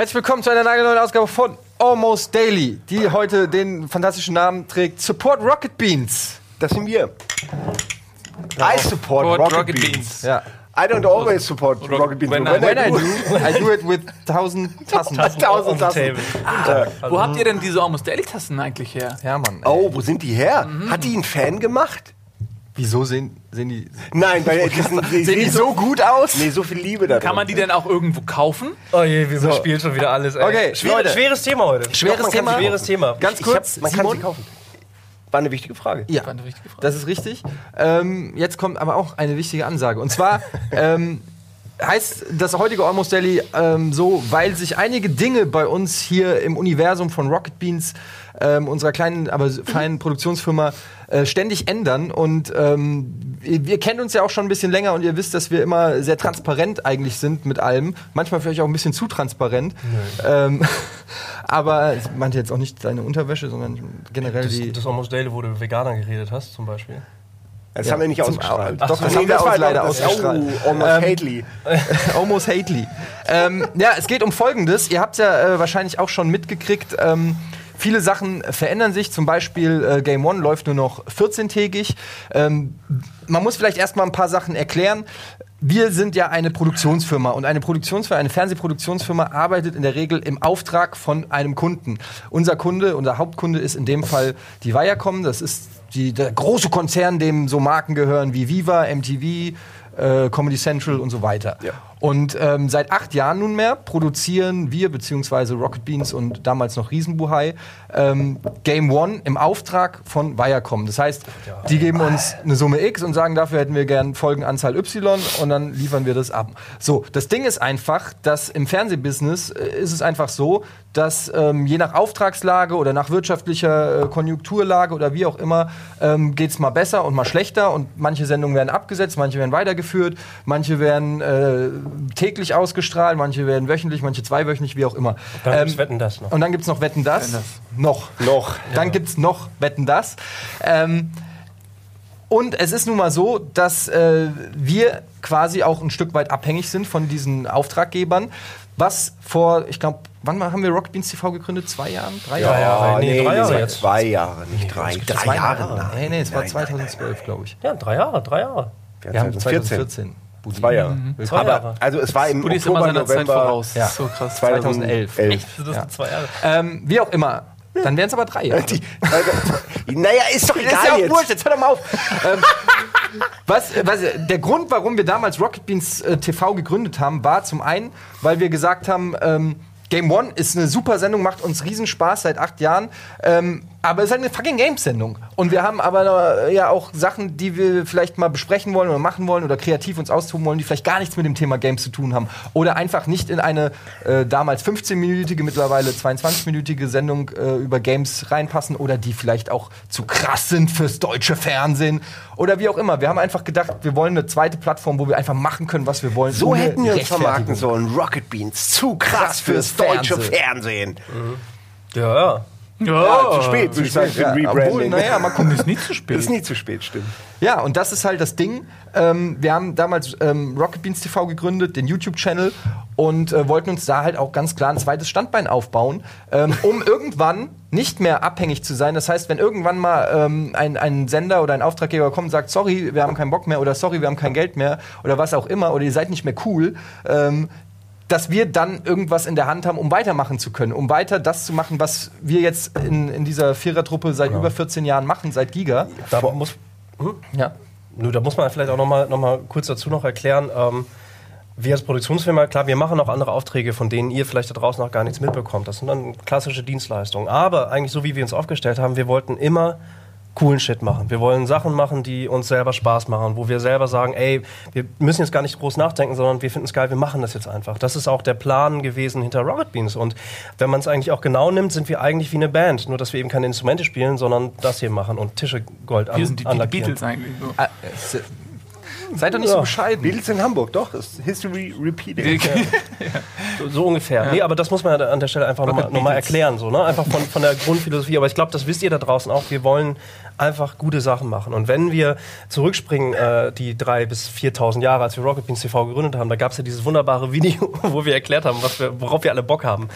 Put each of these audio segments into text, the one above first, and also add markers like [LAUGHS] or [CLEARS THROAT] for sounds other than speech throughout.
Herzlich willkommen zu einer nagelneuen Ausgabe von Almost Daily, die heute den fantastischen Namen trägt Support Rocket Beans. Das sind wir. I support Support Rocket, Rocket Beans. Beans. Ja. I don't always support Rocket Beans. when I- When I do, I do it with tausend [LAUGHS] Tassen. Tausend Tassen. Wo habt ihr denn diese Almost Daily Tassen eigentlich her? Ja, Mann. Oh, wo sind die her? Hat die einen Fan gemacht? Wieso sehen, sehen die. Nein, weil [LAUGHS] die sind, die Sehen die so gut aus? Nee, so viel Liebe da Kann man die denn auch irgendwo kaufen? Oh je, wir spielen schon wieder alles. Ey. Okay, Schwer, Leute. schweres Thema heute. Schweres Doch, kann- Thema. Schweres Thema. Ganz Ich hab, kurz, man kann Simon? sie kaufen. War eine wichtige Frage. Ja, War eine richtige Frage. das ist richtig. Ähm, jetzt kommt aber auch eine wichtige Ansage. Und zwar [LAUGHS] ähm, heißt das heutige Almost Daily ähm, so, weil sich einige Dinge bei uns hier im Universum von Rocket Beans, ähm, unserer kleinen, aber feinen Produktionsfirma, äh, ständig ändern. Und ähm, ihr, ihr kennt uns ja auch schon ein bisschen länger und ihr wisst, dass wir immer sehr transparent eigentlich sind mit allem. Manchmal vielleicht auch ein bisschen zu transparent. Ähm, [LAUGHS] aber ich meinte jetzt auch nicht deine Unterwäsche, sondern generell Das, die. das Almost Daily, wo du mit Veganern geredet hast, zum Beispiel. Das Ja, haben wir nicht ausgestrahlt. Doch, das Nee, haben wir aus- leider das- ausgestrahlt. Oh, almost Ähm, hately. [LAUGHS] Almost Hately. ähm, ja, es geht um Folgendes. Ihr habt ja äh, wahrscheinlich auch schon mitgekriegt. Ähm, viele Sachen verändern sich. Zum Beispiel äh, Game One läuft nur noch 14-tägig. Ähm, man muss vielleicht erstmal ein paar Sachen erklären. Wir sind ja eine Produktionsfirma und eine Produktionsfirma, eine Fernsehproduktionsfirma arbeitet in der Regel im Auftrag von einem Kunden. Unser Kunde, unser Hauptkunde ist in dem Fall die Viacom. Das ist die, der große Konzern, dem so Marken gehören wie Viva, MTV, äh, Comedy Central und so weiter. Ja. Und ähm, seit acht Jahren nunmehr produzieren wir, beziehungsweise Rocket Beans und damals noch Riesenbuhai, ähm, Game One im Auftrag von Viacom. Das heißt, die geben uns eine Summe X und sagen, dafür hätten wir gern Folgenanzahl Y und dann liefern wir das ab. So, das Ding ist einfach, dass im Fernsehbusiness äh, ist es einfach so, dass ähm, je nach Auftragslage oder nach wirtschaftlicher äh, Konjunkturlage oder wie auch immer, ähm, geht es mal besser und mal schlechter und manche Sendungen werden abgesetzt, manche werden weitergeführt, manche werden äh, täglich ausgestrahlt, manche werden wöchentlich, manche zweiwöchentlich, wie auch immer. Dann Ähm, gibt's Wetten, das noch. Und dann gibt es noch Wetten das. Wetten, das. Noch. Noch. Dann gibt's noch Wetten das. Ähm, und es ist nun mal so, dass äh, wir quasi auch ein Stück weit abhängig sind von diesen Auftraggebern. Was vor, ich glaube, wann haben wir Rocket Beans TV gegründet? Zwei Jahren? Drei Jahre? Jahre. Nee, drei Jahre zwei- jetzt. Zwei Jahre, nicht drei. Drei Zwei Jahre, nein. Nee, nee, es war Nein, nein, 2012, glaube ich. Ja, drei Jahre, drei Jahre. nein. Wir haben 2014. 2014. Zwei Jahre. Zwei Aber, Jahre. also es war im Buddy ist immer Oktober, seiner Zeit November voraus. Ja. So krass. 2011. 2011. Das sind zwei Jahre. Ähm, wie auch immer. Dann wären es aber drei Jahre. Die, [LAUGHS] naja, ist doch Das [LAUGHS] egal ist ja auch jetzt. wurscht, jetzt hör doch mal auf. ähm, was, was, der Grund, warum wir damals Rocket Beans äh, TV gegründet haben, war zum einen, weil wir gesagt haben, ähm, Game One ist eine super Sendung, macht uns riesen Spaß seit acht Jahren. Ähm, aber es ist halt eine fucking Games-Sendung. Und wir haben aber äh, ja auch Sachen, die wir vielleicht mal besprechen wollen oder machen wollen oder kreativ uns austoben wollen, die vielleicht gar nichts mit dem Thema Games zu tun haben. Oder einfach nicht in eine äh, damals 15-minütige, mittlerweile 22-minütige Sendung äh, über Games reinpassen oder die vielleicht auch zu krass sind fürs deutsche Fernsehen oder wie auch immer. Wir haben einfach gedacht, wir wollen eine zweite Plattform, wo wir einfach machen können, was wir wollen. So hätten wir uns Rechtfertigung. vermarkten sollen. Rocket Beans. Zu krass Krass fürs fürs deutsche Fernsehen. Fernsehen. Ja, ja. Ja, Ja, zu spät, würde ich sagen, für Ja, ein obwohl, Rebranding. naja, mal gucken. Ist nie zu spät. Ist nie zu spät, stimmt. Ja, und das ist halt das Ding. Ähm, wir haben damals ähm, Rocket Beans TV gegründet, den YouTube-Channel, und äh, wollten uns da halt auch ganz klar ein zweites Standbein aufbauen, ähm, um [LAUGHS] irgendwann nicht mehr abhängig zu sein. Das heißt, wenn irgendwann mal ähm, ein, ein Sender oder ein Auftraggeber kommt und sagt, sorry, wir haben keinen Bock mehr oder sorry, wir haben kein Geld mehr oder was auch immer oder ihr seid nicht mehr cool, ähm, dass wir dann irgendwas in der Hand haben, um weitermachen zu können, um weiter das zu machen, was wir jetzt in, in dieser Vierertruppe seit über 14 Jahren machen, seit Giga. Da muss, Ja. Nur, da muss man vielleicht auch noch mal, noch mal kurz dazu noch erklären. Ähm, wir als Produktionsfirma, klar, wir machen auch andere Aufträge, von denen ihr vielleicht da draußen noch gar nichts mitbekommt. Das sind dann klassische Dienstleistungen. Aber eigentlich so, wie wir uns aufgestellt haben, wir wollten immer coolen Shit machen. Wir wollen Sachen machen, die uns selber Spaß machen, wo wir selber sagen, ey, wir müssen jetzt gar nicht groß nachdenken, sondern wir finden es geil, wir machen das jetzt einfach. Das ist auch der Plan gewesen hinter Rocket Beans. Und wenn man es eigentlich auch genau nimmt, sind wir eigentlich wie eine Band. Nur, dass wir eben keine Instrumente spielen, sondern das hier machen und Tische Gold an, Wir sind die, die. Beatles eigentlich. So. Ah, äh, Seid doch nicht so Ja. bescheiden. Beatles in Hamburg, doch. Ist History repeating. [LAUGHS] So, so ungefähr. Nee, aber das muss man ja an der Stelle einfach nochmal noch erklären. So, ne? Einfach von, von der Grundphilosophie. Aber ich glaube, das wisst ihr da draußen auch. Wir wollen einfach gute Sachen machen. Und wenn wir zurückspringen, äh, die drei bis 4.000 Jahre, als wir Rocket Beans TV gegründet haben, da gab es ja dieses wunderbare Video, [LAUGHS] wo wir erklärt haben, was wir, worauf wir alle Bock haben.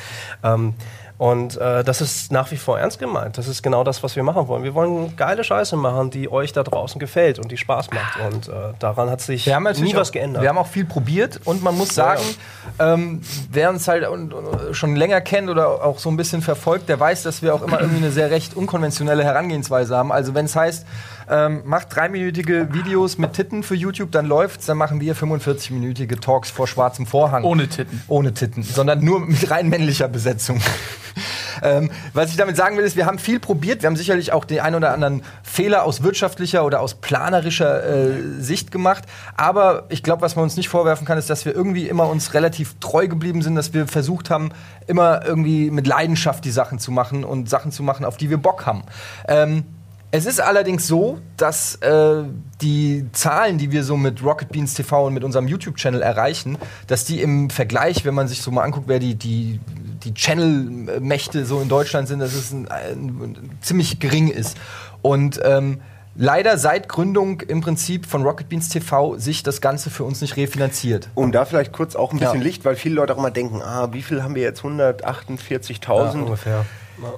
Ähm, und äh, das ist nach wie vor ernst gemeint. Das ist genau das, was wir machen wollen. Wir wollen geile Scheiße machen, die euch da draußen gefällt und die Spaß macht. Und äh, daran hat sich Wir haben natürlich nie was auch, geändert. Wir haben auch viel probiert und man muss sagen, Ähm, wer uns halt schon länger kennt oder auch so ein bisschen verfolgt, der weiß, dass wir auch immer irgendwie eine sehr recht unkonventionelle Herangehensweise haben. Also wenn es heißt, ähm, macht dreiminütige Videos mit Titten für YouTube, dann läuft's, dann machen wir 45-minütige Talks vor schwarzem Vorhang. Ohne Titten. Ohne Titten, sondern nur mit rein männlicher Besetzung. [LAUGHS] ähm, was ich damit sagen will, ist, wir haben viel probiert. Wir haben sicherlich auch den ein oder anderen Fehler aus wirtschaftlicher oder aus planerischer äh, Sicht gemacht. Aber ich glaube, was man uns nicht vorwerfen kann, ist, dass wir irgendwie immer uns relativ treu geblieben sind, dass wir versucht haben, immer irgendwie mit Leidenschaft die Sachen zu machen und Sachen zu machen, auf die wir Bock haben. Ähm, es ist allerdings so, dass äh, die Zahlen, die wir so mit Rocket Beans TV und mit unserem YouTube-Channel erreichen, dass die im Vergleich, wenn man sich so mal anguckt, wer die, die, die Channel-Mächte so in Deutschland sind, dass es ein, ein, ziemlich gering ist. Und ähm, leider seit Gründung im Prinzip von Rocket Beans TV sich das Ganze für uns nicht refinanziert. Um da vielleicht kurz auch ein bisschen Ja. Licht, weil viele Leute auch mal denken, ah, wie viel haben wir jetzt? 148.000? Ja, ungefähr.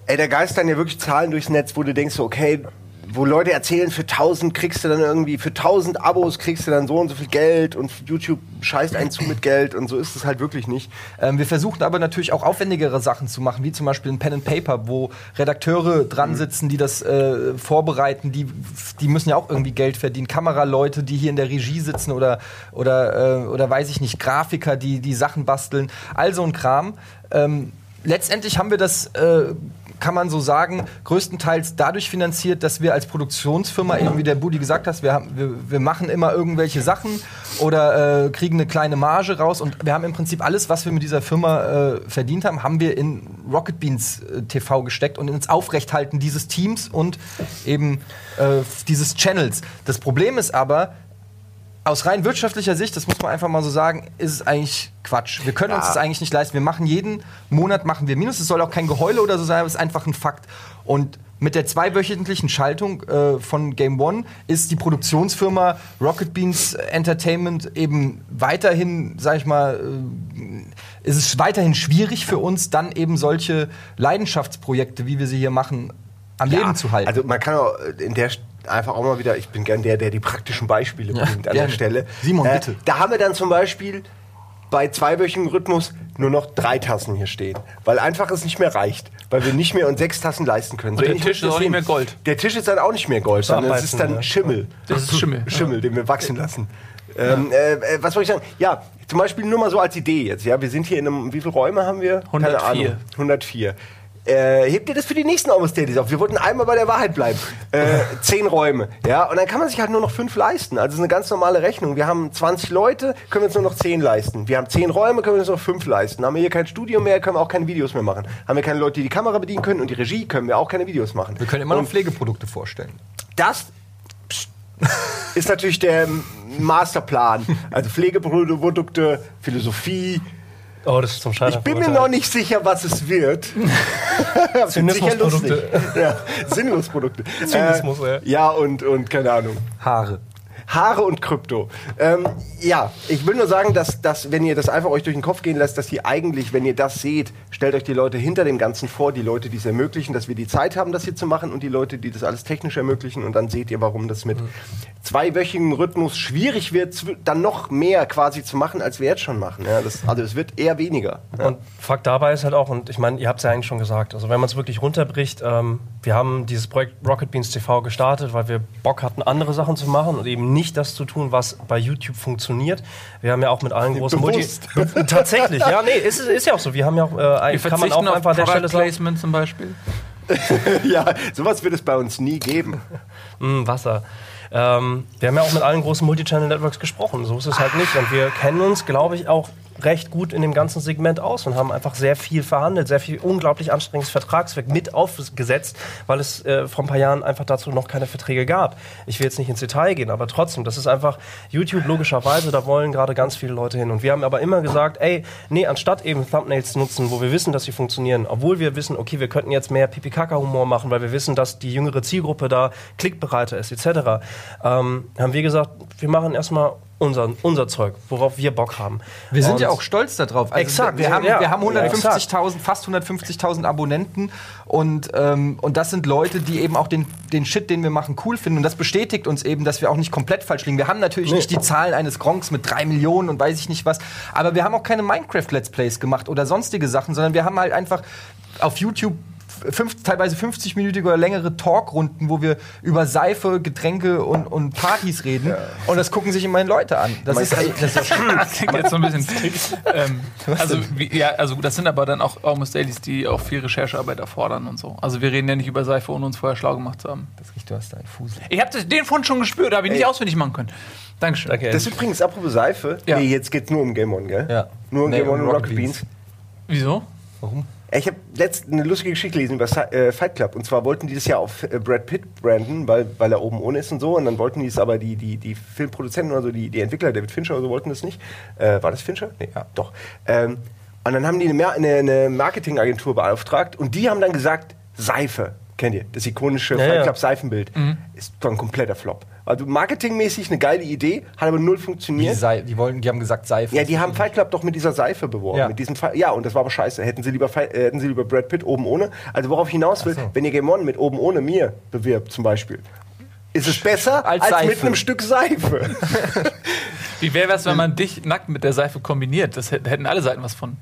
Ey, da geistern ja wirklich Zahlen durchs Netz, wo du denkst, so, okay, wo Leute erzählen, für 1000 kriegst du dann irgendwie, für 1000 Abos kriegst du dann so und so viel Geld und YouTube scheißt einen zu mit Geld und so ist es halt wirklich nicht. Ähm, wir versuchen aber natürlich auch aufwendigere Sachen zu machen, wie zum Beispiel ein Pen and Paper, wo Redakteure dran sitzen, die das äh, vorbereiten, die, die müssen ja auch irgendwie Geld verdienen. Kameraleute, die hier in der Regie sitzen oder, oder, äh, oder weiß ich nicht, Grafiker, die die Sachen basteln, all so ein Kram. Ähm, letztendlich haben wir das, äh, kann man so sagen, größtenteils dadurch finanziert, dass wir als Produktionsfirma, eben wie der Budi gesagt hat, wir, haben, wir, wir machen immer irgendwelche Sachen oder äh, kriegen eine kleine Marge raus und wir haben im Prinzip alles, was wir mit dieser Firma äh, verdient haben, haben wir in Rocket Beans äh, TV gesteckt und ins Aufrechthalten dieses Teams und eben äh, dieses Channels. Das Problem ist aber, aus rein wirtschaftlicher Sicht, das muss man einfach mal so sagen, ist es eigentlich Quatsch. Wir können uns Ja. das eigentlich nicht leisten. Wir machen jeden Monat machen wir Minus. Es soll auch kein Geheule oder so sein, aber es ist einfach ein Fakt. Und mit der zweiwöchentlichen Schaltung äh, von Game One ist die Produktionsfirma Rocket Beans Entertainment eben weiterhin, sag ich mal, äh, ist es weiterhin schwierig für uns, dann eben solche Leidenschaftsprojekte, wie wir sie hier machen, am Leben zu halten. Also man kann auch in der einfach auch mal wieder, ich bin gern der, der die praktischen Beispiele Ja, bringt an gerne. der Stelle. Äh, Simon, bitte. Da haben wir dann zum Beispiel bei zweiwöchigem Rhythmus nur noch drei Tassen hier stehen, weil einfach es nicht mehr reicht, weil wir nicht mehr uns sechs Tassen leisten können. So der Tisch ist auch nicht mehr Gold. Der Tisch ist dann auch nicht mehr Gold, sondern es ist dann ja. Schimmel. Das ist Schimmel. Schimmel, den wir wachsen lassen. Ähm, äh, äh, was wollte ich sagen? Ja, zum Beispiel nur mal so als Idee jetzt. Ja, wir sind hier in einem, wie viele Räume haben wir? 104. Keine Ahnung. 104. Äh, hebt ihr das für die nächsten Almost Dailies auf? Wir wollten einmal bei der Wahrheit bleiben. Äh, [LAUGHS] zehn Räume. Ja, und dann kann man sich halt nur noch fünf leisten. Also das ist eine ganz normale Rechnung. Wir haben 20 Leute, können wir uns nur noch zehn leisten. Wir haben zehn Räume, können wir uns noch fünf leisten. Haben wir hier kein Studio mehr, können wir auch keine Videos mehr machen. Haben wir keine Leute, die die Kamera bedienen können und die Regie, können wir auch keine Videos machen. wir können immer noch Und Pflegeprodukte vorstellen. das ist natürlich der Masterplan. Also Pflegeprodukte, Philosophie. Oh, das ist zum Scheitern Ich bin mir noch nicht sicher, was es wird. [LAUGHS] Zynismusprodukte. Ja, Sinnlosprodukte. [LAUGHS] Zynismus, äh, ja, und, und keine Ahnung. Haare. Haare und Krypto. Ähm, ja, ich will nur sagen, dass, dass, wenn ihr das einfach euch durch den Kopf gehen lasst, dass ihr eigentlich, wenn ihr das seht, stellt euch die Leute hinter dem Ganzen vor, die Leute, die es ermöglichen, dass wir die Zeit haben, das hier zu machen und die Leute, die das alles technisch ermöglichen und dann seht ihr, warum das mit zweiwöchigem Rhythmus schwierig wird, dann noch mehr quasi zu machen, als wir jetzt schon machen. Ja, das, also es wird eher weniger. Ja. Und Fakt dabei ist halt auch, und ich meine, ihr habt es ja eigentlich schon gesagt, also wenn man es wirklich runterbricht, ähm, wir haben dieses Projekt Rocket Beans TV gestartet, weil wir Bock hatten, andere Sachen zu machen und eben nicht das zu tun, was bei YouTube funktioniert. Wir haben ja auch mit allen großen Multi... Bewusst. Be- [LAUGHS] Tatsächlich, ja, nee, ist, ist ja auch so. Wir haben ja auch, äh, Wir kann man auch auf einfach der Stelle Placement zum Beispiel. [LAUGHS] ja, sowas wird es bei uns nie geben. Mm, Wasser. Ähm, wir haben ja auch mit allen großen Multichannel-Networks gesprochen. So ist es halt nicht. Und wir kennen uns, glaube ich, auch recht gut in dem ganzen Segment aus und haben einfach sehr viel verhandelt, sehr viel unglaublich anstrengendes Vertragswerk mit aufgesetzt, weil es äh, vor ein paar Jahren einfach dazu noch keine Verträge gab. Ich will jetzt nicht ins Detail gehen, aber trotzdem, das ist einfach YouTube logischerweise, da wollen gerade ganz viele Leute hin. Und wir haben aber immer gesagt, ey, nee, anstatt eben Thumbnails zu nutzen, wo wir wissen, dass sie funktionieren, obwohl wir wissen, okay, wir könnten jetzt mehr Kaka-Humor machen, weil wir wissen, dass die jüngere Zielgruppe da klickbereiter ist, etc., ähm, haben wir gesagt, wir machen erstmal unser, unser Zeug, worauf wir Bock haben. Wir sind Und- ja auch stolz darauf. Also Exakt, Wir haben, ja. wir haben Ja, 150.000, fast 150.000 Abonnenten und, ähm, und das sind Leute, die eben auch den, den Shit, den wir machen, cool finden. Und das bestätigt uns eben, dass wir auch nicht komplett falsch liegen. Wir haben natürlich nicht die Zahlen eines Gronks mit drei Millionen und weiß ich nicht was, aber wir haben auch keine Minecraft-Let's Plays gemacht oder sonstige Sachen, sondern wir haben halt einfach auf YouTube fünf, teilweise 50-minütige oder längere Talkrunden, wo wir über Seife, Getränke und, und Partys reden. Und das gucken sich immerhin Leute an. Das ist, das ist [LAUGHS] Das klingt jetzt so ein bisschen. [LAUGHS] ähm, also, wie, ja, also das sind aber dann auch Almost Dailies, die auch viel Recherchearbeit erfordern und so. Also wir reden ja nicht über Seife, ohne uns vorher schlau gemacht zu haben. das riecht, du hast einen Fusel. Ich habe den Fund schon gespürt, habe ich nicht auswendig machen können. Dankeschön. Danke. Das ist übrigens, apropos Seife, Ja. nee, jetzt geht's nur um Game On, gell? Ja. Nur um Nee, Game On und Rocket Rocket Beans. Wieso? Warum? Ich habe letztens eine lustige Geschichte gelesen über äh, Fight Club. Und zwar wollten die das ja auf äh, Brad Pitt branden, weil, weil er oben ohne ist und so. Und dann wollten die es aber, die, die, die Filmproduzenten oder so, die, die Entwickler, David Fincher oder so, wollten das nicht. Äh, war das Fincher? Nee, ja, doch. Ähm, und dann haben die eine, eine, eine Marketingagentur beauftragt und die haben dann gesagt, Seife. Kennt ihr? Das ikonische Ja, Fight. Club Seifenbild. Ist doch ein kompletter Flop. Also marketingmäßig eine geile Idee, hat aber null Die, funktioniert. Sei, die, wollen, die haben gesagt Seife. Ja, die haben Fight Club doch mit dieser Seife beworben. Ja. Mit diesem ja, und das war aber scheiße. Hätten sie lieber, äh, hätten sie lieber Brad Pitt oben ohne. Also worauf ich hinaus will, so. wenn ihr Game On mit oben ohne mir bewirbt zum Beispiel, ist es besser Als als, mit einem Stück Seife. [LAUGHS] [LAUGHS] Wie wäre es, wenn man dich nackt mit der Seife kombiniert? Das hätten hätten alle Seiten was von.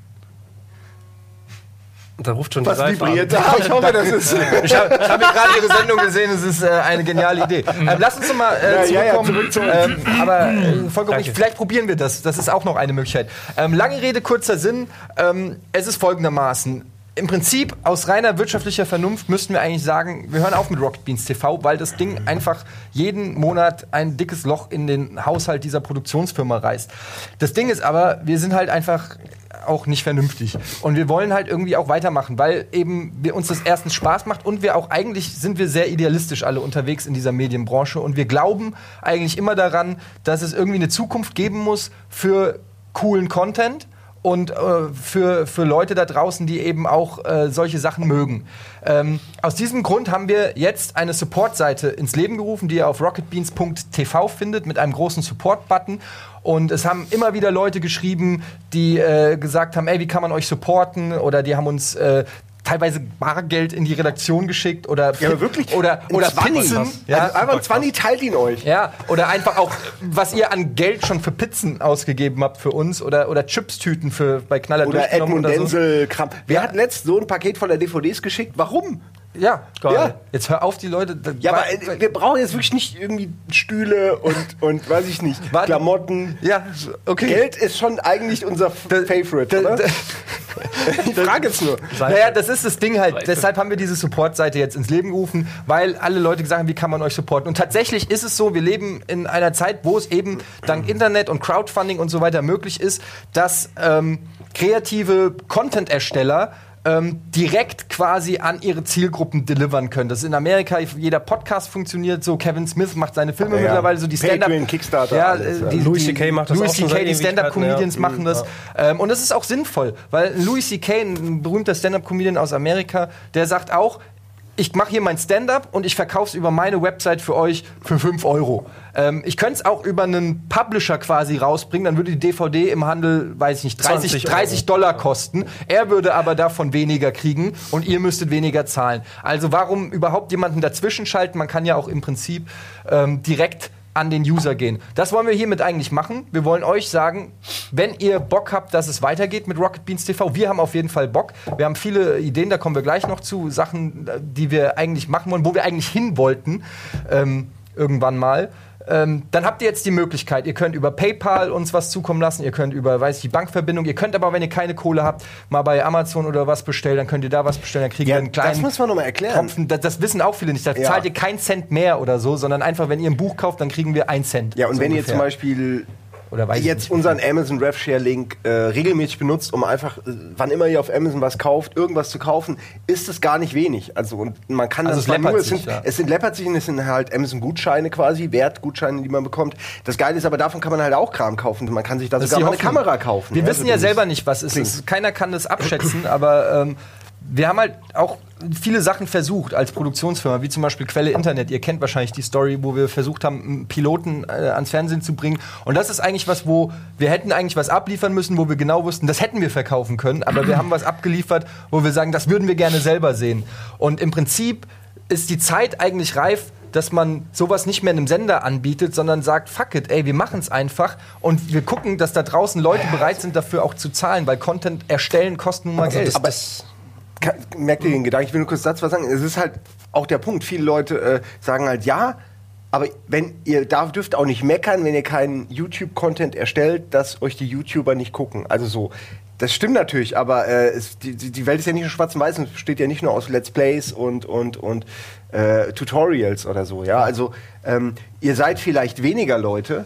Da ruft schon die Was Seife vibriert an. da? Ich hoffe, das ist. Ich habe hab ja gerade Ihre Sendung gesehen, es ist äh, eine geniale Idee. Ähm, lass uns mal äh, Ja, ja, ja, zurückkommen. zurück ähm, aber äh, vollkommen richtig. Vielleicht probieren wir das. Das ist auch noch eine Möglichkeit. Ähm, lange Rede, kurzer Sinn. Ähm, es ist folgendermaßen. Im Prinzip, aus reiner wirtschaftlicher Vernunft müssten wir eigentlich sagen, wir hören auf mit Rocket Beans TV, weil das Ding einfach jeden Monat ein dickes Loch in den Haushalt dieser Produktionsfirma reißt. Das Ding ist aber, wir sind halt einfach auch nicht vernünftig. Und wir wollen halt irgendwie auch weitermachen, weil eben wir uns das erstens Spaß macht und wir auch eigentlich sind wir sehr idealistisch alle unterwegs in dieser Medienbranche und wir glauben eigentlich immer daran, dass es irgendwie eine Zukunft geben muss für coolen Content und äh, für, für Leute da draußen, die eben auch äh, solche Sachen mögen. Ähm, aus diesem Grund haben wir jetzt eine Support-Seite ins Leben gerufen, die ihr auf rocketbeans.tv findet mit einem großen Support-Button. Und es haben immer wieder Leute geschrieben, die äh, gesagt haben, ey, wie kann man euch supporten? Oder die haben uns äh, teilweise Bargeld in die Redaktion geschickt oder Ja, aber wirklich. oder oder 20. Pizzen. Ja, also einfach ein 20 teilt ihn euch. ja, oder einfach auch, was ihr an Geld schon für Pizzen ausgegeben habt für uns oder, oder Chipstüten für bei Knaller Oder Edmund oder so. Denzel Kram. Wer Ja. hat letzt so ein Paket voller DVDs geschickt? Warum? Ja, Geil. ja. Jetzt hör auf, die Leute. da- Ja, aber äh, wir brauchen jetzt wirklich nicht irgendwie Stühle und, und weiß ich nicht, Warte. Klamotten. ja, okay. Geld ist schon eigentlich unser F Favorite, da- oder? da- [LAUGHS] Ich frage jetzt nur. Naja, das ist das Ding halt. Seife. Deshalb haben wir diese Support-Seite jetzt ins Leben gerufen, weil alle Leute gesagt haben, wie kann man euch supporten? Und tatsächlich ist es so, wir leben in einer Zeit, wo es eben dank Internet und Crowdfunding und so weiter möglich ist, dass ähm, kreative Content-Ersteller ähm, direkt quasi an ihre Zielgruppen delivern können. Das ist in Amerika, jeder Podcast funktioniert so. Kevin Smith macht seine Filme Ja, mittlerweile so, die Stand-up. Kickstarter, ja, alles, äh, ja. die, Louis CK macht das Louis auch CK, die Stand-up-Comedians ja. machen das. Ähm, und das ist auch sinnvoll, weil Louis C.K., ein berühmter Stand-Up-Comedian aus Amerika, der sagt auch, ich mache hier mein Stand-up und ich verkaufe es über meine Website für euch für 5 Euro. Ähm, ich könnte es auch über einen Publisher quasi rausbringen, dann würde die DVD im Handel, weiß ich nicht, 30, 20 Euro. 30 Dollar kosten. Er würde aber davon weniger kriegen und ihr müsstet weniger zahlen. Also warum überhaupt jemanden dazwischen schalten? Man kann ja auch im Prinzip ähm, direkt an den User gehen. Das wollen wir hiermit eigentlich machen. Wir wollen euch sagen, wenn ihr Bock habt, dass es weitergeht mit Rocket Beans TV, wir haben auf jeden Fall Bock. Wir haben viele Ideen, da kommen wir gleich noch zu, Sachen, die wir eigentlich machen wollen, wo wir eigentlich hin wollten, ähm, irgendwann mal. Ähm, dann habt ihr jetzt die Möglichkeit, ihr könnt über PayPal uns was zukommen lassen, ihr könnt über, weiß ich, die Bankverbindung, ihr könnt aber, wenn ihr keine Kohle habt, mal bei Amazon oder was bestellen, dann könnt ihr da was bestellen, dann kriegt ihr einen kleinen das muss man noch mal erklären. Tropfen. Das, das wissen auch viele nicht. Da Ja. zahlt ihr keinen Cent mehr oder so, sondern einfach, wenn ihr ein Buch kauft, dann kriegen wir einen Cent. Ja, und so wenn ihr ungefähr. zum Beispiel Oder weiß jetzt unseren Amazon RevShare Link äh, regelmäßig benutzt, um einfach, äh, wann immer ihr auf Amazon was kauft, irgendwas zu kaufen, ist es gar nicht wenig. Also und man kann Also das es nur, es sind, ja. es sind läppert sich und es sind halt Amazon Gutscheine quasi, Wertgutscheine, die man bekommt. Das Geile ist aber, davon kann man halt auch Kram kaufen. Man kann sich da Das ist sogar eine. Kamera kaufen. Wir ja, wissen ja selber nicht, was es Klingt. ist. Keiner kann das abschätzen, aber ähm, wir haben halt auch viele Sachen versucht als Produktionsfirma, wie zum Beispiel Quelle Internet. Ihr kennt wahrscheinlich die Story, wo wir versucht haben, einen Piloten äh, ans Fernsehen zu bringen. Und das ist eigentlich was, wo wir hätten eigentlich was abliefern müssen, wo wir genau wussten, das hätten wir verkaufen können, aber wir haben was abgeliefert, wo wir sagen, das würden wir gerne selber sehen. Und im Prinzip ist die Zeit eigentlich reif, dass man sowas nicht mehr einem Sender anbietet, sondern sagt, fuck it, ey, wir machen es einfach und wir gucken, dass da draußen Leute bereit sind, dafür auch zu zahlen, weil Content erstellen kostet nun mal Also Geld. das- aber Ka- merkt ihr den Gedanken? Ich will nur kurz Satz was sagen. Es ist halt auch der Punkt. Viele Leute äh, sagen halt ja, aber wenn ihr darf, dürft auch nicht meckern, wenn ihr keinen YouTube-Content erstellt, dass euch die YouTuber nicht gucken. Also so. Das stimmt natürlich, aber äh, es, die, die Welt ist ja nicht nur schwarz und weiß, es besteht ja nicht nur aus Let's Plays und, und, und äh, Tutorials oder so. Ja, also ähm, ihr seid vielleicht weniger Leute,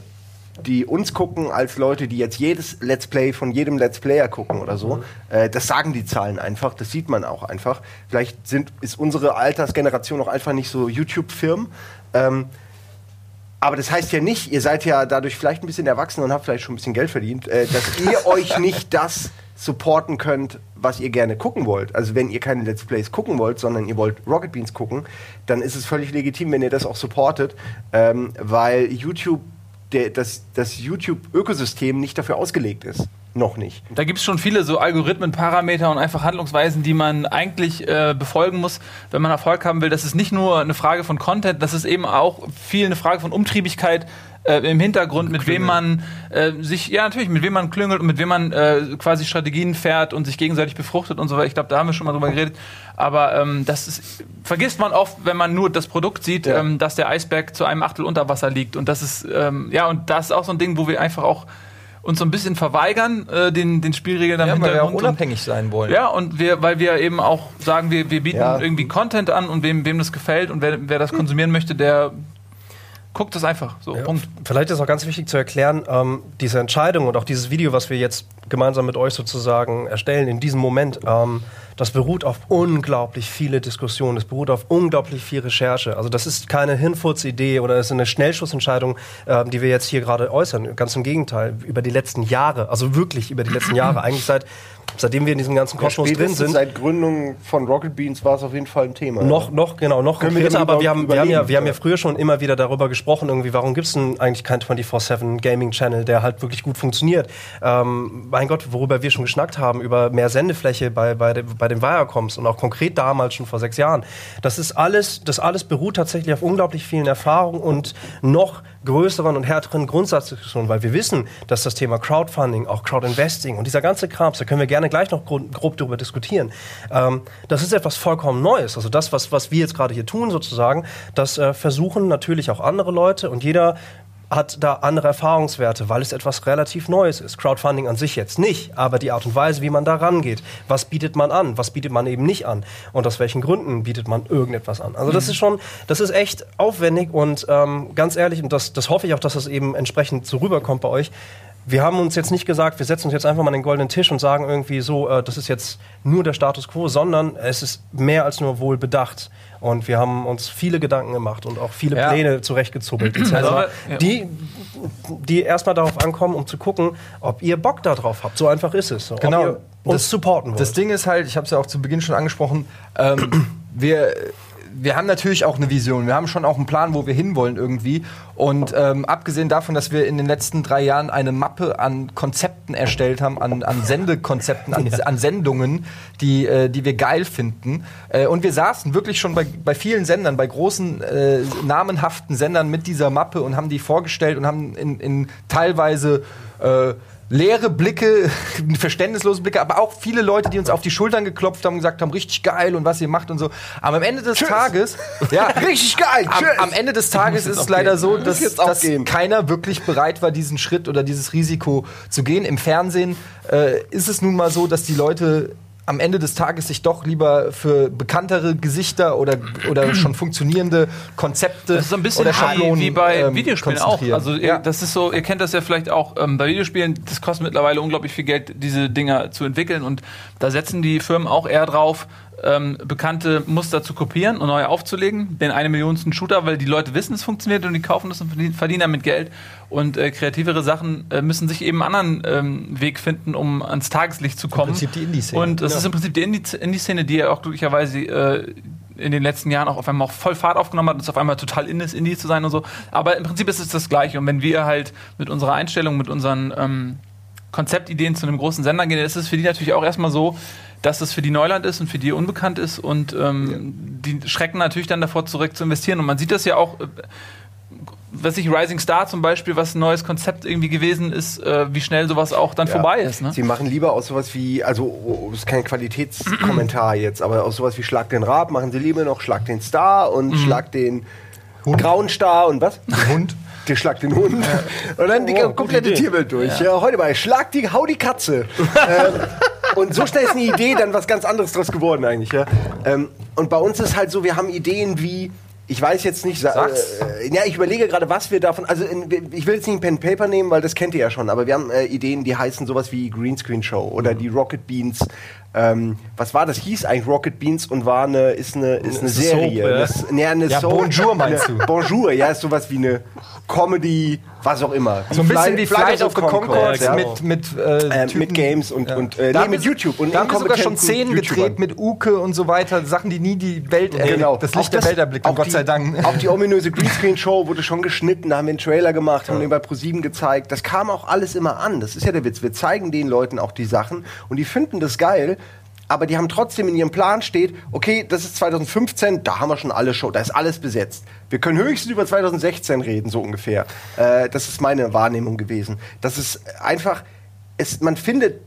die uns gucken, als Leute, die jetzt jedes Let's Play von jedem Let's Player gucken oder so. Äh, das sagen die Zahlen einfach, das sieht man auch einfach. Vielleicht sind, ist unsere Altersgeneration auch einfach nicht so YouTube-Firmen. Ähm, aber das heißt ja nicht, ihr seid ja dadurch vielleicht ein bisschen erwachsen und habt vielleicht schon ein bisschen Geld verdient, äh, dass [LAUGHS] ihr euch nicht das supporten könnt, was ihr gerne gucken wollt. Also wenn ihr keine Let's Plays gucken wollt, sondern ihr wollt Rocket Beans gucken, dann ist es völlig legitim, wenn ihr das auch supportet, ähm, weil YouTube, der, das, das YouTube-Ökosystem nicht dafür ausgelegt ist. Noch nicht. Da gibt es schon viele so Algorithmen, Parameter und einfach Handlungsweisen, die man eigentlich äh, befolgen muss, wenn man Erfolg haben will. Das ist nicht nur eine Frage von Content, das ist eben auch viel eine Frage von Umtriebigkeit äh, im Hintergrund, mit wem man äh, sich, ja natürlich, mit wem man klüngelt und mit wem man äh, quasi Strategien fährt und sich gegenseitig befruchtet und so weiter. Ich glaube, da haben wir schon mal drüber geredet. Aber ähm, das ist, vergisst man oft, wenn man nur das Produkt sieht, Ja. ähm, dass der Eisberg zu einem Achtel unter Wasser liegt. Und das ist, ähm, ja, und das ist auch so ein Ding, wo wir einfach auch uns so ein bisschen verweigern, äh, den, den Spielregeln am ja, weil wir auch Hintergrund. unabhängig sein wollen. ja, und wir, weil wir eben auch sagen, wir, wir bieten Ja. irgendwie Content an und wem, wem das gefällt und wer, wer das konsumieren möchte, der guckt das einfach. So, Ja, Punkt. Vielleicht ist auch ganz wichtig zu erklären, ähm, diese Entscheidung und auch dieses Video, was wir jetzt gemeinsam mit euch sozusagen erstellen, in diesem Moment, ähm, das beruht auf unglaublich viele Diskussionen, es beruht auf unglaublich viel Recherche. Also das ist keine Hinfurz-Idee oder es ist eine Schnellschussentscheidung, ähm, die wir jetzt hier gerade äußern. Ganz im Gegenteil, über die letzten Jahre, also wirklich über die letzten Jahre, eigentlich seit, seitdem wir in diesem ganzen Kosmos drin Spätestens sind. Seit Gründung von Rocket Beans war es auf jeden Fall ein Thema. Noch, noch, genau, noch Können wir konkreter, darüber aber wir haben, wir, haben ja, wir haben ja früher schon immer wieder darüber gesprochen, irgendwie, warum gibt es denn eigentlich keinen 24-7 Gaming-Channel, der halt wirklich gut funktioniert? Ähm, mein Gott, worüber wir schon geschnackt haben, über mehr Sendefläche bei, bei, bei den Viacoms und auch konkret damals schon vor sechs Jahren. Das ist alles, das alles beruht tatsächlich auf unglaublich vielen Erfahrungen und noch größeren und härteren Grundsatzdiskussionen, weil wir wissen, dass das Thema Crowdfunding, auch Crowdinvesting und dieser ganze Krams, da können wir gerne gleich noch gro- grob darüber diskutieren, ähm, das ist etwas vollkommen Neues. Also das, was, was wir jetzt gerade hier tun sozusagen, das äh, versuchen natürlich auch andere Leute und jeder hat da andere Erfahrungswerte, weil es etwas relativ Neues ist. Crowdfunding an sich jetzt nicht, aber die Art und Weise, wie man da rangeht. Was bietet man an? Was bietet man eben nicht an? Und aus welchen Gründen bietet man irgendetwas an? Also das ist schon, das ist echt aufwendig und ähm, ganz ehrlich, und das, das hoffe ich auch, dass das eben entsprechend so rüberkommt bei euch. Wir haben uns jetzt nicht gesagt, wir setzen uns jetzt einfach mal an den goldenen Tisch und sagen irgendwie so, äh, das ist jetzt nur der Status quo, sondern es ist mehr als nur wohl bedacht. Und wir haben uns viele Gedanken gemacht und auch viele Ja. Pläne zurechtgezubbelt, etc. Also, ja. Die, die erstmal darauf ankommen, um zu gucken, ob ihr Bock darauf habt. So einfach ist es. So, Genau. Ob ihr uns Das- supporten wollt. Das Ding ist halt, ich habe es ja auch zu Beginn schon angesprochen, ähm, [CLEARS THROAT] wir, wir haben natürlich auch eine Vision. Wir haben schon auch einen Plan, wo wir hinwollen irgendwie. Und ähm, abgesehen davon, dass wir in den letzten drei Jahren eine Mappe an Konzepten erstellt haben, an, an Sendekonzepten, an, [LAUGHS] an Sendungen, die, äh, die wir geil finden. Äh, und wir saßen wirklich schon bei, bei vielen Sendern, bei großen, äh, namenhaften Sendern mit dieser Mappe und haben die vorgestellt und haben in, in teilweise äh, leere Blicke, [LAUGHS] verständnislose Blicke, aber auch viele Leute, die uns auf die Schultern geklopft haben und gesagt haben, richtig geil und was ihr macht und so. Aber am Ende des Tages, [LAUGHS] ja, Richtig geil, am, tschüss. am Ende des Tages ist es leider so, dass, jetzt auch dass keiner wirklich bereit war, diesen Schritt oder dieses Risiko zu gehen. Im Fernsehen äh, ist es nun mal so, dass die Leute am Ende des Tages sich doch lieber für bekanntere Gesichter oder, oder [CLEARS THROAT] schon funktionierende Konzepte Das ist so ein bisschen oder wie, Schablonen wie bei ähm, Videospielen auch. Also ihr, ja. das ist so, ihr kennt das ja vielleicht auch ähm, bei Videospielen, das kostet mittlerweile unglaublich viel Geld, diese Dinger zu entwickeln und da setzen die Firmen auch eher drauf, ähm, bekannte Muster zu kopieren und neu aufzulegen, den eine Millionsten Shooter, weil die Leute wissen, es funktioniert und die kaufen das und verdienen- damit Geld. Und äh, kreativere Sachen äh, müssen sich eben einen anderen ähm, Weg finden, um ans Tageslicht zu kommen. Prinzip die Indie-Szene. Und das ist im Prinzip die Indie- Indie-Szene, die ja auch glücklicherweise äh, in den letzten Jahren auch auf einmal auch voll Fahrt aufgenommen hat und es auf einmal total in ist, Indie zu sein und so. Aber im Prinzip ist es das Gleiche. Und wenn wir halt mit unserer Einstellung, mit unseren ähm, Konzeptideen zu einem großen Sender gehen, ist es für die natürlich auch erstmal so, dass es für die Neuland ist und für die unbekannt ist und ähm, die schrecken natürlich dann davor zurück zu investieren. Und man sieht das ja auch, äh, was ich Rising Star zum Beispiel, was ein neues Konzept irgendwie gewesen ist, äh, wie schnell sowas auch dann vorbei ist. Ne? Sie machen lieber aus sowas wie, also oh, das ist kein Qualitätskommentar [CLEARS THROAT] jetzt, aber aus sowas wie Schlag den Rab machen sie lieber noch Schlag den Star und Schlag den grauen Star und was? Hund. [LAUGHS] Der Schlag den Hund. Und dann die Oh, komplette. Tierwelt durch. Ja. heute bei Schlag die, hau die Katze. [LAUGHS] ähm, und so schnell ist eine Idee dann was ganz anderes draus geworden eigentlich. Ja. Ähm, und bei uns ist halt so, wir haben Ideen wie, ich weiß jetzt nicht, sa- Sag's. äh, ja, ich überlege gerade, was wir davon, also in, ich will jetzt nicht ein Pen Paper nehmen, weil das kennt ihr ja schon, aber wir haben äh, Ideen, die heißen sowas wie Greenscreen Show oder die Rocket Beans. Ähm, was war das? Hieß eigentlich Rocket Beans und war eine, ist eine, ist eine eine Serie. Soap, ja. Das- nee, eine Ja, Soap. Bonjour meinst Eine- du? Bonjour, ja, ist sowas wie eine Comedy, was auch immer. So ein bisschen wie Flight of the Concords ja, mit, mit, äh, äh, Typen. mit Games und, Ja. und äh, nee, mit YouTube und Da haben wir sogar schon Szenen gedreht mit Uke und so weiter, Sachen, die nie die Welt äh, Genau. das Licht der Welt erblicken, Gott die, sei Dank. Auch die ominöse [LAUGHS] Greenscreen-Show wurde schon geschnitten, da haben wir einen Trailer gemacht, haben den bei ProSieben gezeigt. Das kam auch alles immer an. Das ist ja der Witz. Wir zeigen den Leuten auch die Sachen und die finden das geil. Aber die haben trotzdem in ihrem Plan steht, okay, das ist 2015, da haben wir schon alle Show, da ist alles besetzt. Wir können höchstens über 2016 reden, so ungefähr. Äh, das ist meine Wahrnehmung gewesen. Das ist einfach, es, man findet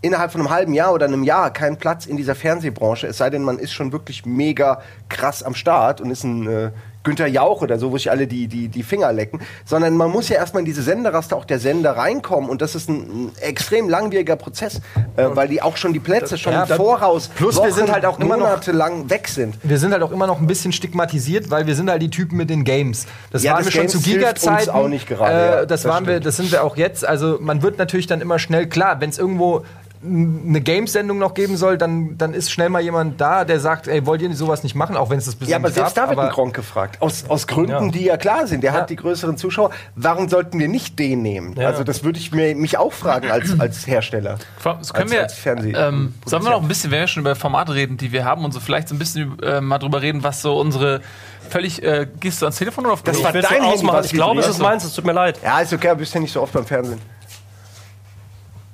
innerhalb von einem halben Jahr oder einem Jahr keinen Platz in dieser Fernsehbranche, es sei denn, man ist schon wirklich mega krass am Start und ist ein äh, Günther Jauch oder so, wo sich alle die, die, die Finger lecken, sondern man muss ja erstmal in diese Senderraster auch der Sender reinkommen und das ist ein, ein extrem langwieriger Prozess, äh, weil die auch schon die Plätze schon Ja, Voraus plus wir sind halt auch immer noch- monatelang weg sind. Wir sind halt auch immer noch ein bisschen stigmatisiert, weil wir sind halt die Typen mit den Games. Das Ja, waren das wir schon Games zu hilft uns Giga-Zeiten. auch nicht gerade, Äh, das, das waren wir, stimmt. das sind wir auch jetzt. Also man wird natürlich dann immer schnell klar, wenn es irgendwo eine Games-Sendung noch geben soll, dann, dann ist schnell mal jemand da, der sagt, ey, wollt ihr sowas nicht machen, auch wenn es das bis Ja, aber selbst da gab, wird ein aber- Gronk gefragt. Aus, aus Gründen, Ja. die ja klar sind. Der Ja. hat die größeren Zuschauer. Warum sollten wir nicht den nehmen? Ja. Also das würde ich mir, mich auch fragen als, als Hersteller. Das können Als- wir, als Fernseh- ähm, sollen wir noch ein bisschen, wenn wir schon über Formate reden, die wir haben und so vielleicht so ein bisschen äh, mal drüber reden, was so unsere völlig, äh, gehst du ans Telefon oder auf Das war dein so Handy, ausmachen. Ich glaube, es ist meins, es tut mir leid. Ja, ist okay, du bist ja nicht so oft beim Fernsehen.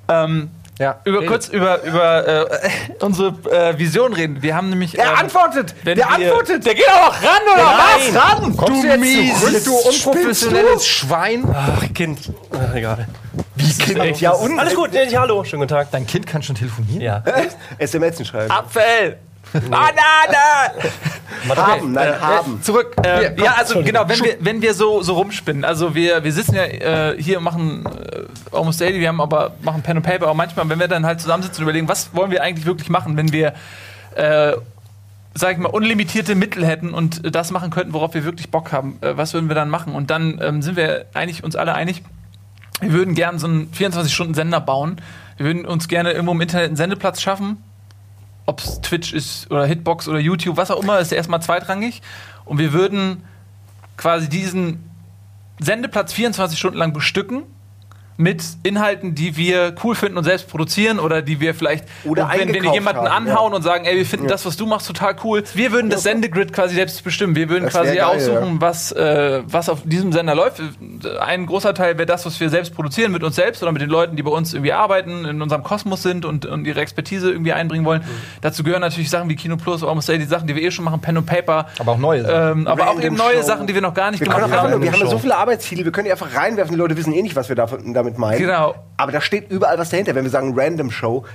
ähm, Ja, über, redet. kurz über, über äh, [LAUGHS] unsere äh, Vision reden. Wir haben nämlich. Ähm, antwortet! wenn Der wir- antwortet! Der geht auch ran, oder Nein! was? Ran! Kommst du, jetzt mieses du unprofessionelles Schwein? Ach, Kind. Ach, egal. Wie Kind? Ja, und? Alles gut, ja, hallo, schönen guten Tag. Dein Kind kann schon telefonieren? Ja. SMS schreiben. Apfel! [LAUGHS] Banane! Haben, nein, haben. Zurück. Ähm, Hier, komm. ja, also genau, wenn wir, wenn wir so, so rumspinnen, also wir, wir sitzen ja äh, hier und machen äh, Almost Daily, wir haben aber machen Pen and Paper, aber manchmal, wenn wir dann halt zusammensitzen und überlegen, was wollen wir eigentlich wirklich machen, wenn wir äh, sag ich mal, unlimitierte Mittel hätten und das machen könnten, worauf wir wirklich Bock haben, äh, was würden wir dann machen? Und dann ähm, sind wir eigentlich uns alle einig, wir würden gerne so einen 24-Stunden-Sender bauen. Wir würden uns gerne irgendwo im Internet einen Sendeplatz schaffen. Ob es Twitch ist oder Hitbox oder YouTube, was auch immer, ist erstmal zweitrangig. Und wir würden quasi diesen Sendeplatz 24 Stunden lang bestücken mit Inhalten, die wir cool finden und selbst produzieren oder die wir vielleicht, Oder wenn, wir jemanden haben, anhauen ja. und sagen, ey, wir finden das, was du machst, total cool. Wir würden das Sendegrid quasi selbst bestimmen. Wir würden Das quasi geil, aussuchen, was, äh, was auf diesem Sender läuft. Ein großer Teil wäre das, was wir selbst produzieren mit uns selbst oder mit den Leuten, die bei uns irgendwie arbeiten, in unserem Kosmos sind und, und ihre Expertise irgendwie einbringen wollen. Dazu gehören natürlich Sachen wie Kino Plus, Almost Daily, die Sachen, die wir eh schon machen, Pen und Paper. Aber auch neue Sachen. Ähm, aber auch eben neue Show. Sachen, die wir noch gar nicht Wir, gemacht haben. nur, wir haben ja so viele Arbeitstitel, wir können die einfach reinwerfen, die Leute wissen eh nicht, was wir davon- damit meinen. Genau. Aber da steht überall was dahinter. Wenn wir sagen Random Show,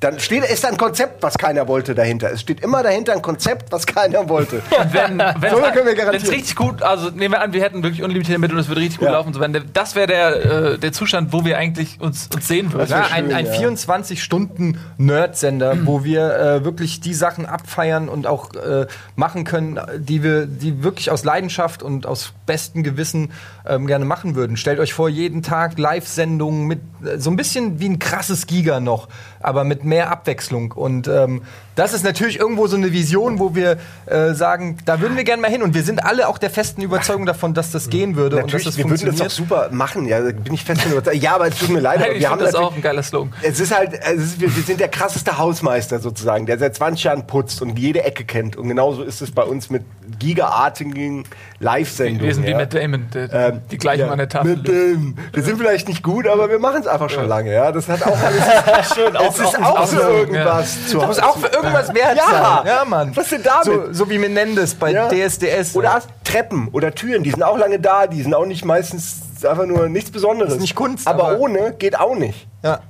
dann steht, ist da ein Konzept, was keiner wollte dahinter. Es steht immer dahinter ein Konzept, was keiner wollte. [LAUGHS] Wenn wenn So können wir wenn garantieren. es richtig gut, also nehmen wir an, wir hätten wirklich unlimitierte Mittel und es würde richtig gut Ja. laufen. So, wenn der, das wäre der, äh, der Zustand, wo wir eigentlich uns, uns sehen würden. Ja, wär ein, schön, ein ja. 24-Stunden-Nerd-Sender, wo wir äh, wirklich die Sachen abfeiern und auch äh, machen können, die wir, die wirklich aus Leidenschaft und aus bestem Gewissen ähm, gerne machen würden. Stellt euch vor, jeden Tag Live-Sendungen mit äh, so ein bisschen wie ein krasses Giga noch, aber mit mehr Abwechslung. Und ähm, das ist natürlich irgendwo so eine Vision, wo wir äh, sagen, da würden wir gerne mal hin. Und wir sind alle auch der festen Überzeugung davon, dass das gehen würde und dass Natürlich, das wir würden das auch super machen, ja, da bin ich fest überzeugt. Ja, aber es tut mir leid, [LAUGHS] aber ich wir haben finde das natürlich- auch ein geiler Slogan. Es ist halt, es ist, wir, wir sind der krasseste Hausmeister sozusagen, der seit 20 Jahren putzt und jede Ecke kennt. Und genauso ist es bei uns mit gigaartigen Live-Sendungen. Wir sind wie ja. Matt Damon, der, Ähm, die gleichen ja, an der Tafel. Mit dem. Wir sind vielleicht nicht gut, aber wir machen es einfach schon lange. Ja, das hat auch alles. [LAUGHS] Schön, es ist auch so irgendwas. zu muss auch für irgendwas wert Ja. sein. Ja, Mann. Was denn damit? So, so wie Menendez bei Ja. DSDS. Oder Treppen oder Türen, die sind auch lange da, die sind auch nicht meistens einfach nur nichts Besonderes. ist nicht Kunst, aber, aber- ohne geht auch nicht. ja.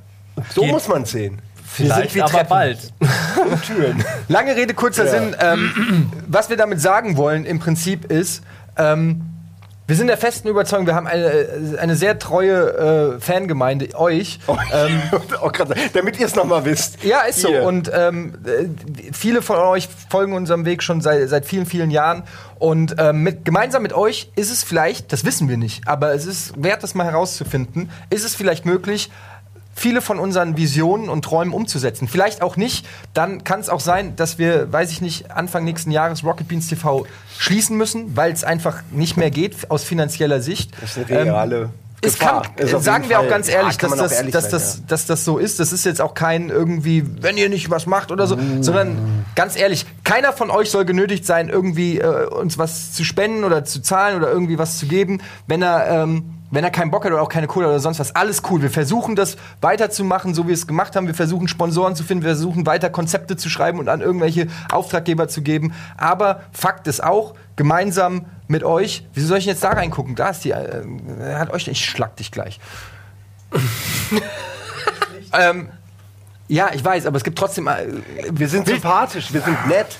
So muss man sehen. Vielleicht wie aber bald. [LAUGHS] Und Türen. Lange Rede, kurzer Ja. Sinn. Ähm, [CLEARS THROAT] was wir damit sagen wollen im Prinzip ist, ähm, wir sind der festen Überzeugung, wir haben eine, eine sehr treue äh, Fangemeinde, euch. Ähm, [LAUGHS] oh, krass. Damit ihr es nochmal wisst. ja, ist so. Ihr. Und ähm, äh, viele von euch folgen unserem Weg schon seit, seit vielen, vielen Jahren. Und ähm, mit, gemeinsam mit euch ist es vielleicht, das wissen wir nicht, aber es ist wert, das mal herauszufinden, ist es vielleicht möglich, viele von unseren Visionen und Träumen umzusetzen. Vielleicht auch nicht. Dann kann es auch sein, dass wir, weiß ich nicht, Anfang nächsten Jahres Rocket Beans TV schließen müssen, weil es einfach nicht mehr geht aus finanzieller Sicht. Das ist eine reale Es Gefahr. kann, sagen wir auch ganz Ja, ehrlich, kann dass, das, ehrlich dass, sein, das, dass das so ist. Das ist jetzt auch kein irgendwie, wenn ihr nicht was macht oder so, sondern ganz ehrlich, keiner von euch soll genötigt sein, irgendwie äh, uns was zu spenden oder zu zahlen oder irgendwie was zu geben, wenn er, ähm, wenn er keinen Bock hat oder auch keine Kohle oder sonst was. Alles cool. Wir versuchen das weiterzumachen, so wie wir es gemacht haben. Wir versuchen Sponsoren zu finden, wir versuchen weiter Konzepte zu schreiben und an irgendwelche Auftraggeber zu geben. Aber Fakt ist auch, gemeinsam mit euch, wieso soll ich jetzt da reingucken? Da ist die, äh, er hat euch, ich schlag dich gleich. [LAUGHS] ähm, ja, ich weiß, aber es gibt trotzdem. Äh, Wir sind sympathisch, wir sind nett.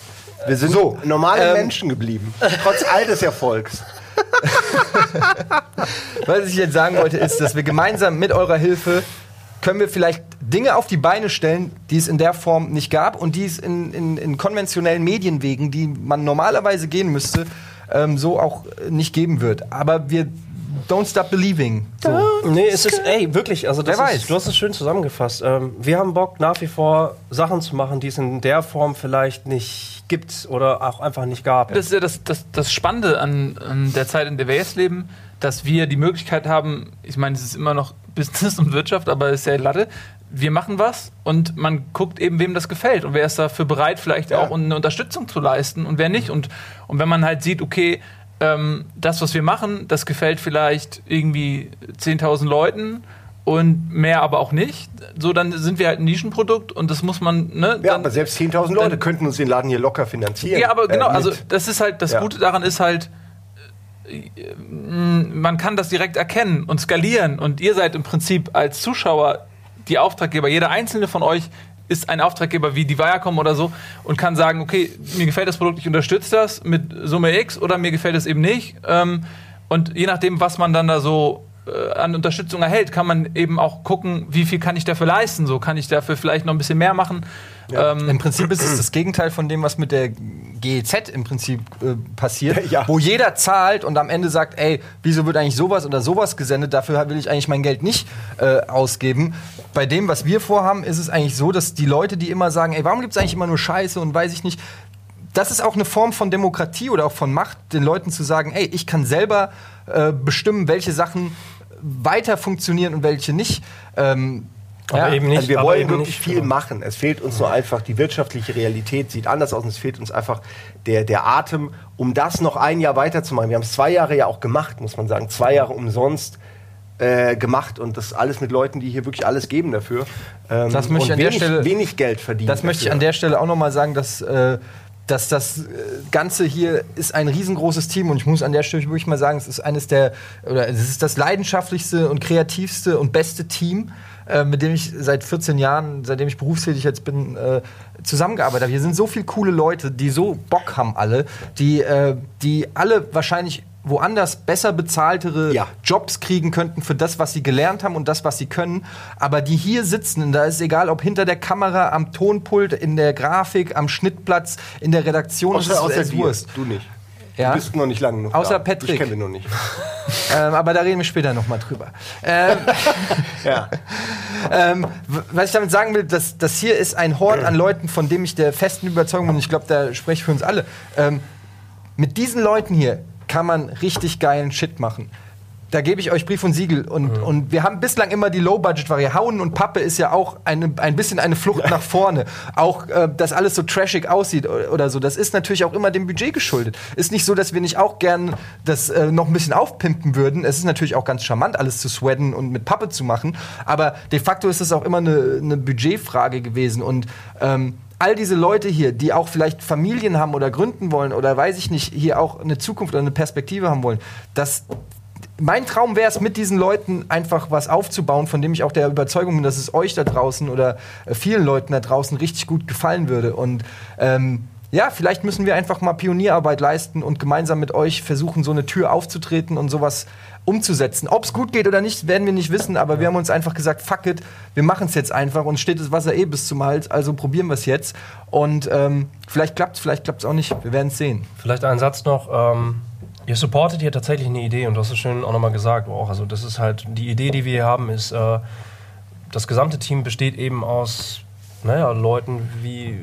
Wir sind So, normale ähm, Menschen geblieben. Trotz all des Erfolgs. [LAUGHS] was ich jetzt sagen wollte, ist, dass wir gemeinsam mit eurer Hilfe können wir vielleicht Dinge auf die Beine stellen, die es in der Form nicht gab und die es in, in, in konventionellen Medienwegen, die man normalerweise gehen müsste, ähm, so auch nicht geben wird. Aber wir don't stop believing. So. Nee, es ist, ey, wirklich, also das Wer ist, weiß. du hast es schön zusammengefasst. Ähm, wir haben Bock, nach wie vor Sachen zu machen, die es in der Form vielleicht nicht gibt oder auch einfach nicht gab. Das ist ja das, das, das Spannende an, an der Zeit, in der wir jetzt leben, dass wir die Möglichkeit haben, ich meine, es ist immer noch [LAUGHS] Business und Wirtschaft, aber es ist ja Latte. Wir machen was und man guckt eben, wem das gefällt und wer ist dafür bereit, vielleicht auch eine Unterstützung zu leisten und wer nicht. Und, und wenn man halt sieht, okay, ähm, das, was wir machen, das gefällt vielleicht irgendwie 10.000 Leuten und mehr aber auch nicht, so dann sind wir halt ein Nischenprodukt und das muss man, ne? Ja, dann- aber selbst 10.000 Leute dann- könnten uns den Laden hier locker finanzieren. ja, aber Äh, genau, mit- also das ist halt, das Ja. Gute daran ist halt, äh, man kann das direkt erkennen und skalieren und ihr seid im Prinzip als Zuschauer die Auftraggeber. Jeder einzelne von euch ist ein Auftraggeber wie die Viacom oder so und kann sagen, okay, mir gefällt das Produkt, ich unterstütze das mit Summe X oder mir gefällt es eben nicht. Ähm, und je nachdem, was man dann da so an Unterstützung erhält, kann man eben auch gucken, wie viel kann ich dafür leisten. So kann ich dafür vielleicht noch ein bisschen mehr machen. Ähm, Im Prinzip ist es das Gegenteil von dem, was mit der GEZ im Prinzip äh, passiert, [LAUGHS] Ja. wo jeder zahlt und am Ende sagt, ey, wieso wird eigentlich sowas oder sowas gesendet? Dafür will ich eigentlich mein Geld nicht äh, ausgeben. Bei dem, was wir vorhaben, ist es eigentlich so, dass die Leute, die immer sagen, ey, warum gibt es eigentlich immer nur Scheiße und weiß ich nicht, das ist auch eine Form von Demokratie oder auch von Macht, den Leuten zu sagen, ey, ich kann selber äh, bestimmen, welche Sachen weiter funktionieren und welche nicht. Ähm, Aber eben nicht. Also wir wollen wirklich nicht, viel genau. machen. Es fehlt uns nur einfach, die wirtschaftliche Realität sieht anders aus und es fehlt uns einfach der, der Atem, um das noch ein Jahr weiterzumachen. Wir haben es zwei Jahre ja auch gemacht, muss man sagen. Zwei Jahre umsonst äh, gemacht und das alles mit Leuten, die hier wirklich alles geben dafür. Ähm, Das möchte ich an der wenig, Stelle- wenig Geld verdienen. Das möchte ich dafür. an der Stelle auch noch mal sagen, dass, äh, dass das äh, Ganze hier ist ein riesengroßes Team und ich muss an der Stelle wirklich mal sagen, es ist eines der oder es ist das leidenschaftlichste und kreativste und beste Team, äh, mit dem ich seit 14 Jahren, seitdem ich berufstätig jetzt bin, äh, zusammengearbeitet habe. Hier sind so viele coole Leute, die so Bock haben alle, die, äh, die alle wahrscheinlich woanders besser bezahltere Ja. Jobs kriegen könnten für das, was sie gelernt haben und das, was sie können. Aber die hier sitzen, und da ist egal, ob hinter der Kamera, am Tonpult, in der Grafik, am Schnittplatz, in der Redaktion, Außer, das außer ist dir. Wurst. Du nicht. Ja. Du bist noch nicht lange genug Außer da. Patrick. Ich kenne den noch nicht. [LAUGHS] ähm, aber da reden wir später noch mal drüber. Ähm, [LAUGHS] Ja. ähm, was ich damit sagen will, dass das hier ist ein Hort an Leuten, von dem ich der festen Überzeugung bin, ich glaube, da spreche ich für uns alle. Ähm, mit diesen Leuten hier kann man richtig geilen Shit machen. Da gebe ich euch Brief und Siegel. Und, und wir haben bislang immer die Low-Budget-Variante. Hauen und Pappe ist ja auch eine, ein bisschen eine Flucht nach vorne. Auch, äh, dass alles so trashig aussieht oder so. Das ist natürlich auch immer dem Budget geschuldet. Ist nicht so, dass wir nicht auch gern das äh, noch ein bisschen aufpimpen würden. Es ist natürlich auch ganz charmant, alles zu sweaten und mit Pappe zu machen. Aber de facto ist es auch immer eine, eine Budgetfrage gewesen. Und ähm, all diese Leute hier, die auch vielleicht Familien haben oder gründen wollen oder weiß ich nicht, hier auch eine Zukunft oder eine Perspektive haben wollen, das mein Traum wäre es, mit diesen Leuten einfach was aufzubauen, von dem ich auch der Überzeugung bin, dass es euch da draußen oder äh, vielen Leuten da draußen richtig gut gefallen würde. Und ähm, ja, vielleicht müssen wir einfach mal Pionierarbeit leisten und gemeinsam mit euch versuchen, so eine Tür aufzutreten und sowas umzusetzen. Ob es gut geht oder nicht, werden wir nicht wissen, aber wir haben uns einfach gesagt, fuck it, wir machen es jetzt einfach und steht das Wasser eh bis zum Hals, also probieren wir es jetzt. Und ähm, vielleicht klappt es, vielleicht klappt es auch nicht. Wir werden es sehen. Vielleicht ein Satz noch. Ähm, ihr supportet hier tatsächlich eine Idee und du hast es schön auch nochmal gesagt. Auch. Also das ist halt die Idee, die wir hier haben, ist äh, das gesamte Team besteht eben aus, naja, Leuten wie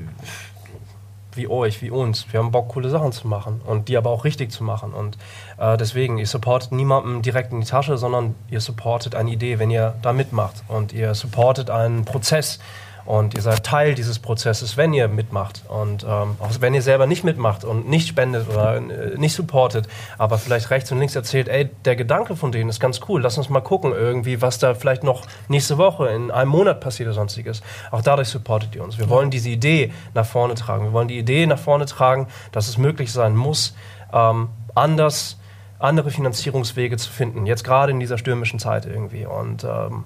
wie euch, wie uns. Wir haben Bock, coole Sachen zu machen und die aber auch richtig zu machen. Und äh, deswegen, ihr supportet niemandem direkt in die Tasche, sondern ihr supportet eine Idee, wenn ihr da mitmacht. Und ihr supportet einen Prozess. Und ihr seid Teil dieses Prozesses, wenn ihr mitmacht. Und ähm, auch wenn ihr selber nicht mitmacht und nicht spendet oder äh, nicht supportet, aber vielleicht rechts und links erzählt, ey, der Gedanke von denen ist ganz cool, lass uns mal gucken irgendwie, was da vielleicht noch nächste Woche, in einem Monat passiert oder sonstiges. Auch dadurch supportet ihr uns. Wir wollen diese Idee nach vorne tragen. Wir wollen die Idee nach vorne tragen, dass es möglich sein muss, ähm, anders andere Finanzierungswege zu finden. Jetzt gerade in dieser stürmischen Zeit irgendwie. Und ähm,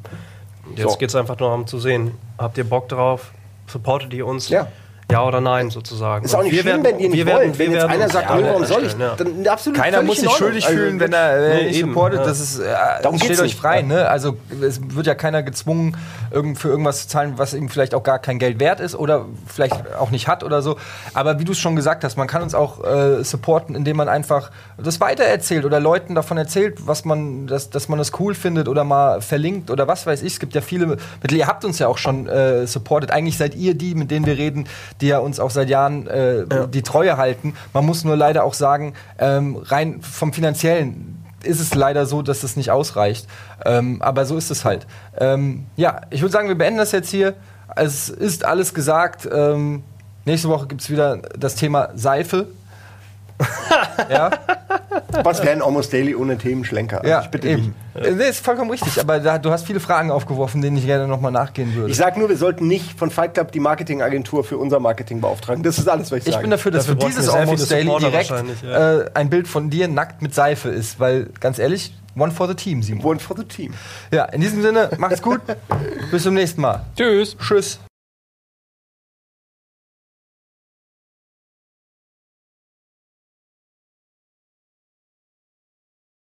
jetzt So. geht es einfach nur um zu sehen, habt ihr Bock drauf? Supportet ihr uns? Ja. Ja oder nein, sozusagen. Ist auch nicht wir schlimm, werden- wenn ihr nicht wir werden- wollt. wir Wenn jetzt werden einer sagt, ja, warum soll ich? ja. Dann absolut Keiner muss sich schuldig Also, fühlen, wenn er äh, Nee, nicht eben, supportet. ja. Das ist, äh, Darum steht euch nicht. frei. Ne? Also es wird ja keiner gezwungen, irgend, für irgendwas zu zahlen, was ihm vielleicht auch gar kein Geld wert ist oder vielleicht auch nicht hat oder so. Aber wie du es schon gesagt hast, man kann uns auch äh, supporten, indem man einfach das weitererzählt oder Leuten davon erzählt, was man, dass, dass man das cool findet oder mal verlinkt oder was weiß ich. Es gibt ja viele Mittel. Ihr habt uns ja auch schon äh, supportet. Eigentlich seid ihr die, mit denen wir reden, die ja uns auch seit Jahren äh, die Treue halten. Man muss nur leider auch sagen, ähm, rein vom finanziellen ist es leider so, dass es nicht ausreicht. Ähm, aber so ist es halt. Ähm, ja, ich würde sagen, wir beenden das jetzt hier. Es ist alles gesagt. Ähm, nächste Woche gibt es wieder das Thema Seife. [LAUGHS] ja, Was wäre ein Almost Daily ohne Themenschlenker? ja, ich bitte eben. Äh, Nee, ist vollkommen richtig. Aber da, du hast viele Fragen aufgeworfen, denen ich gerne nochmal nachgehen würde. dich. Ich sag nur, wir sollten nicht von Fight Club die Marketingagentur für unser Marketing beauftragen. Das ist alles, was ich Ich sage. bin dafür, dass Dafür für dieses Almost Daily direkt ja. äh, ein Bild von dir nackt mit Seife ist. Weil, ganz ehrlich, one for the team, Simon. One for the team. Ja, in diesem Sinne, macht's gut. [LAUGHS] Bis zum nächsten Mal. Tschüss. Tschüss.